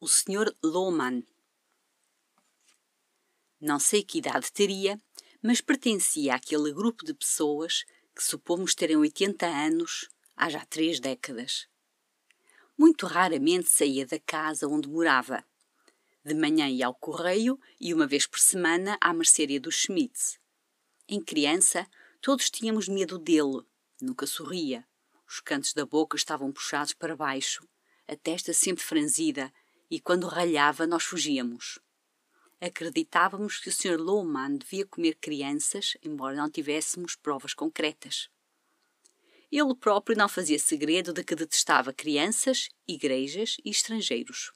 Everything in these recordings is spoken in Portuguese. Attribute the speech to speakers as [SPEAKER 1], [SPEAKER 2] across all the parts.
[SPEAKER 1] O Sr. Lohmann. Não sei que idade teria, mas pertencia àquele grupo de pessoas que supomos terem 80 anos há já três décadas. Muito raramente saía da casa onde morava. De manhã ia ao correio e uma vez por semana à mercearia dos Schmitz. Em criança, todos tínhamos medo dele. Nunca sorria. Os cantos da boca estavam puxados para baixo, a testa sempre franzida e quando ralhava nós fugíamos. Acreditávamos que o Sr. Lohmann devia comer crianças, embora não tivéssemos provas concretas. Ele próprio não fazia segredo de que detestava crianças, igrejas e estrangeiros.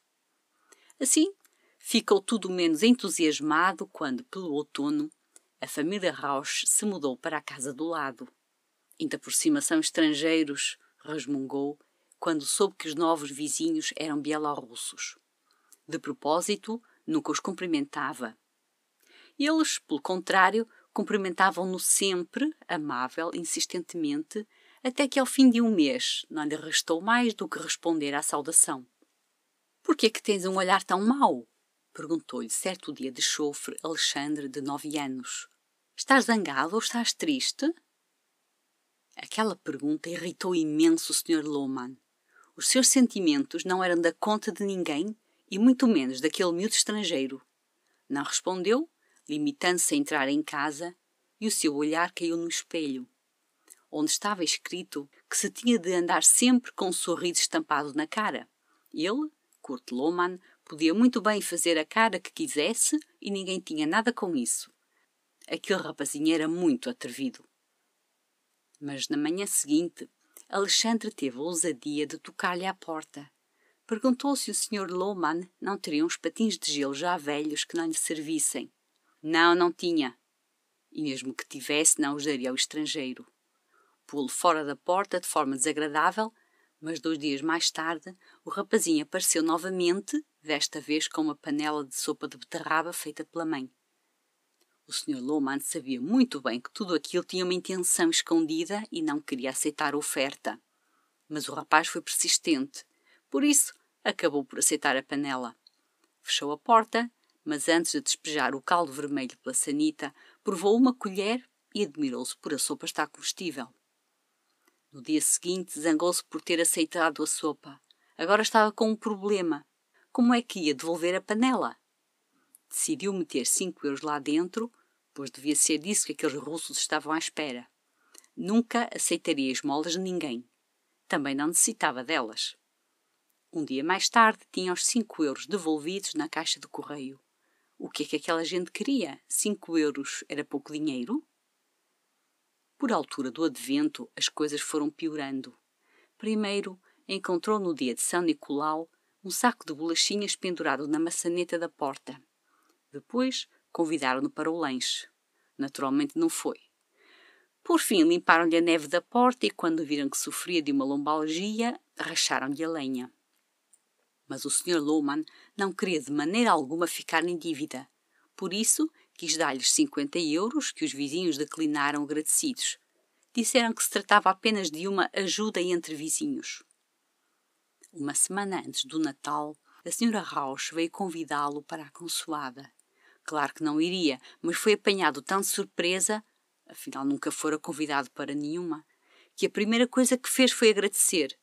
[SPEAKER 1] Assim, ficou tudo menos entusiasmado quando, pelo outono, a família Rausch se mudou para a casa do lado. Ainda por cima são estrangeiros, resmungou, quando soube que os novos vizinhos eram bielorrussos. De propósito, nunca os cumprimentava. Eles, pelo contrário, cumprimentavam-no sempre, amável, insistentemente, até que ao fim de um mês não lhe restou mais do que responder à saudação. Por que é que tens um olhar tão mau? perguntou-lhe certo dia de chofre Alexandre, de nove anos. Estás zangado ou estás triste? Aquela pergunta irritou imenso o Sr. Lohmann. Os seus sentimentos não eram da conta de ninguém e muito menos daquele miúdo estrangeiro. Não respondeu, limitando-se a entrar em casa, e o seu olhar caiu no espelho, onde estava escrito que se tinha de andar sempre com um sorriso estampado na cara. Ele, Kurt Lohmann, podia muito bem fazer a cara que quisesse e ninguém tinha nada com isso. Aquele rapazinho era muito atrevido. Mas na manhã seguinte, Alexandre teve a ousadia de tocar-lhe à porta Perguntou se o Sr. Lohmann não teria uns patins de gelo já velhos que não lhe servissem. Não, não tinha. E mesmo que tivesse, não os daria ao estrangeiro. Pô-lo fora da porta de forma desagradável, mas dois dias mais tarde o rapazinho apareceu novamente, desta vez com uma panela de sopa de beterraba feita pela mãe. O Sr. Lohmann sabia muito bem que tudo aquilo tinha uma intenção escondida e não queria aceitar a oferta. Mas o rapaz foi persistente. Por isso, acabou por aceitar a panela. Fechou a porta, mas antes de despejar o caldo vermelho pela sanita, provou uma colher e admirou-se por a sopa estar comestível. No dia seguinte, zangou-se por ter aceitado a sopa. Agora estava com um problema. Como é que ia devolver a panela? Decidiu meter cinco euros lá dentro, pois devia ser disso que aqueles russos estavam à espera. Nunca aceitaria esmolas de ninguém. Também não necessitava delas. Um dia mais tarde tinha os cinco euros devolvidos na caixa de correio. O que é que aquela gente queria? Cinco euros era pouco dinheiro? Por altura do advento, as coisas foram piorando. Primeiro, encontrou no dia de São Nicolau um saco de bolachinhas pendurado na maçaneta da porta. Depois, convidaram-no para o lanche. Naturalmente não foi. Por fim, limparam-lhe a neve da porta e, quando viram que sofria de uma lombalgia, racharam-lhe a lenha mas o Sr. Lohmann não queria de maneira alguma ficar em dívida. Por isso, quis dar-lhes 50 euros que os vizinhos declinaram agradecidos. Disseram que se tratava apenas de uma ajuda entre vizinhos. Uma semana antes do Natal, a Sra. Rausch veio convidá-lo para a consoada. Claro que não iria, mas foi apanhado tão de surpresa, afinal nunca fora convidado para nenhuma, que a primeira coisa que fez foi agradecer.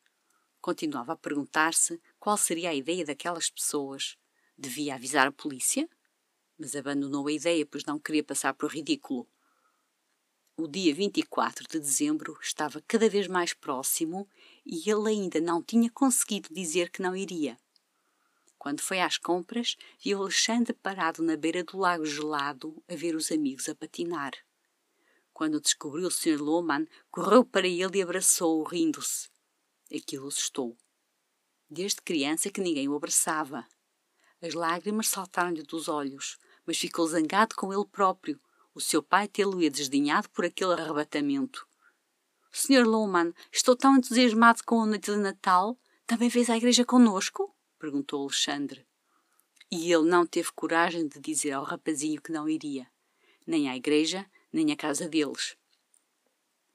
[SPEAKER 1] Continuava a perguntar-se qual seria a ideia daquelas pessoas. Devia avisar a polícia? Mas abandonou a ideia, pois não queria passar por ridículo. O dia 24 de dezembro estava cada vez mais próximo e ele ainda não tinha conseguido dizer que não iria. Quando foi às compras, viu Alexandre parado na beira do lago gelado a ver os amigos a patinar. Quando descobriu o Sr. Lohmann, correu para ele e abraçou-o, rindo-se. Aquilo assustou. Desde criança que ninguém o abraçava. As lágrimas saltaram-lhe dos olhos, mas ficou zangado com ele próprio. O seu pai tê-lo-ia desdenhado por aquele arrebatamento. Sr. Lohmann, estou tão entusiasmado com a noite de Natal. Também vês à igreja conosco? perguntou Alexandre. E ele não teve coragem de dizer ao rapazinho que não iria, nem à igreja, nem à casa deles.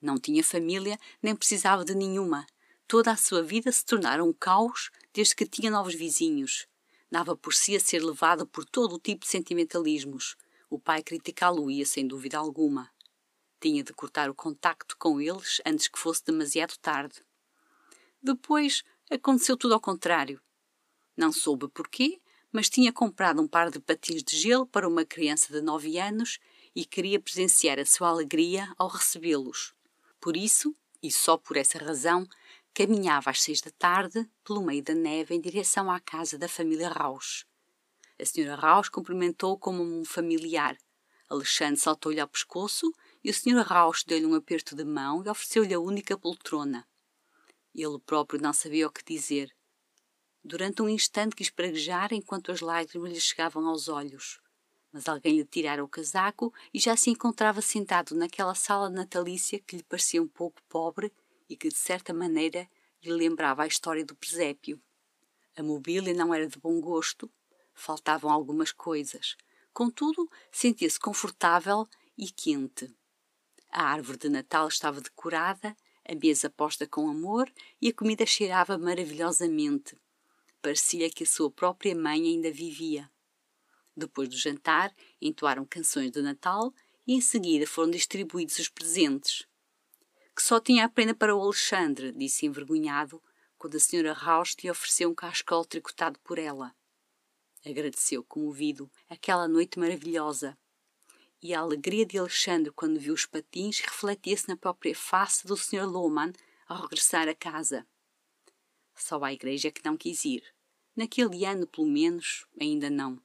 [SPEAKER 1] Não tinha família, nem precisava de nenhuma. Toda a sua vida se tornara um caos desde que tinha novos vizinhos. dava por si a ser levado por todo o tipo de sentimentalismos. O pai criticá-lo-ia sem dúvida alguma. Tinha de cortar o contacto com eles antes que fosse demasiado tarde. Depois aconteceu tudo ao contrário. Não soube porquê, mas tinha comprado um par de patins de gelo para uma criança de nove anos e queria presenciar a sua alegria ao recebê-los. Por isso, e só por essa razão, caminhava às seis da tarde pelo meio da neve em direção à casa da família Raus. A senhora Raus cumprimentou como um familiar. Alexandre saltou-lhe ao pescoço e o senhor Raus deu-lhe um aperto de mão e ofereceu-lhe a única poltrona. Ele próprio não sabia o que dizer. Durante um instante quis praguejar enquanto as lágrimas lhe chegavam aos olhos. Mas alguém lhe tirara o casaco e já se encontrava sentado naquela sala natalícia que lhe parecia um pouco pobre e que, de certa maneira, lhe lembrava a história do presépio. A mobília não era de bom gosto, faltavam algumas coisas. Contudo, sentia-se confortável e quente. A árvore de Natal estava decorada, a mesa posta com amor e a comida cheirava maravilhosamente. Parecia que a sua própria mãe ainda vivia. Depois do jantar, entoaram canções de Natal e em seguida foram distribuídos os presentes. Que só tinha a prenda para o Alexandre, disse envergonhado, quando a senhora Rausch lhe ofereceu um cascol tricotado por ela. Agradeceu, comovido, aquela noite maravilhosa. E a alegria de Alexandre quando viu os patins refletia-se na própria face do Sr. Lohmann ao regressar a casa. Só à igreja é que não quis ir. Naquele ano, pelo menos, ainda não.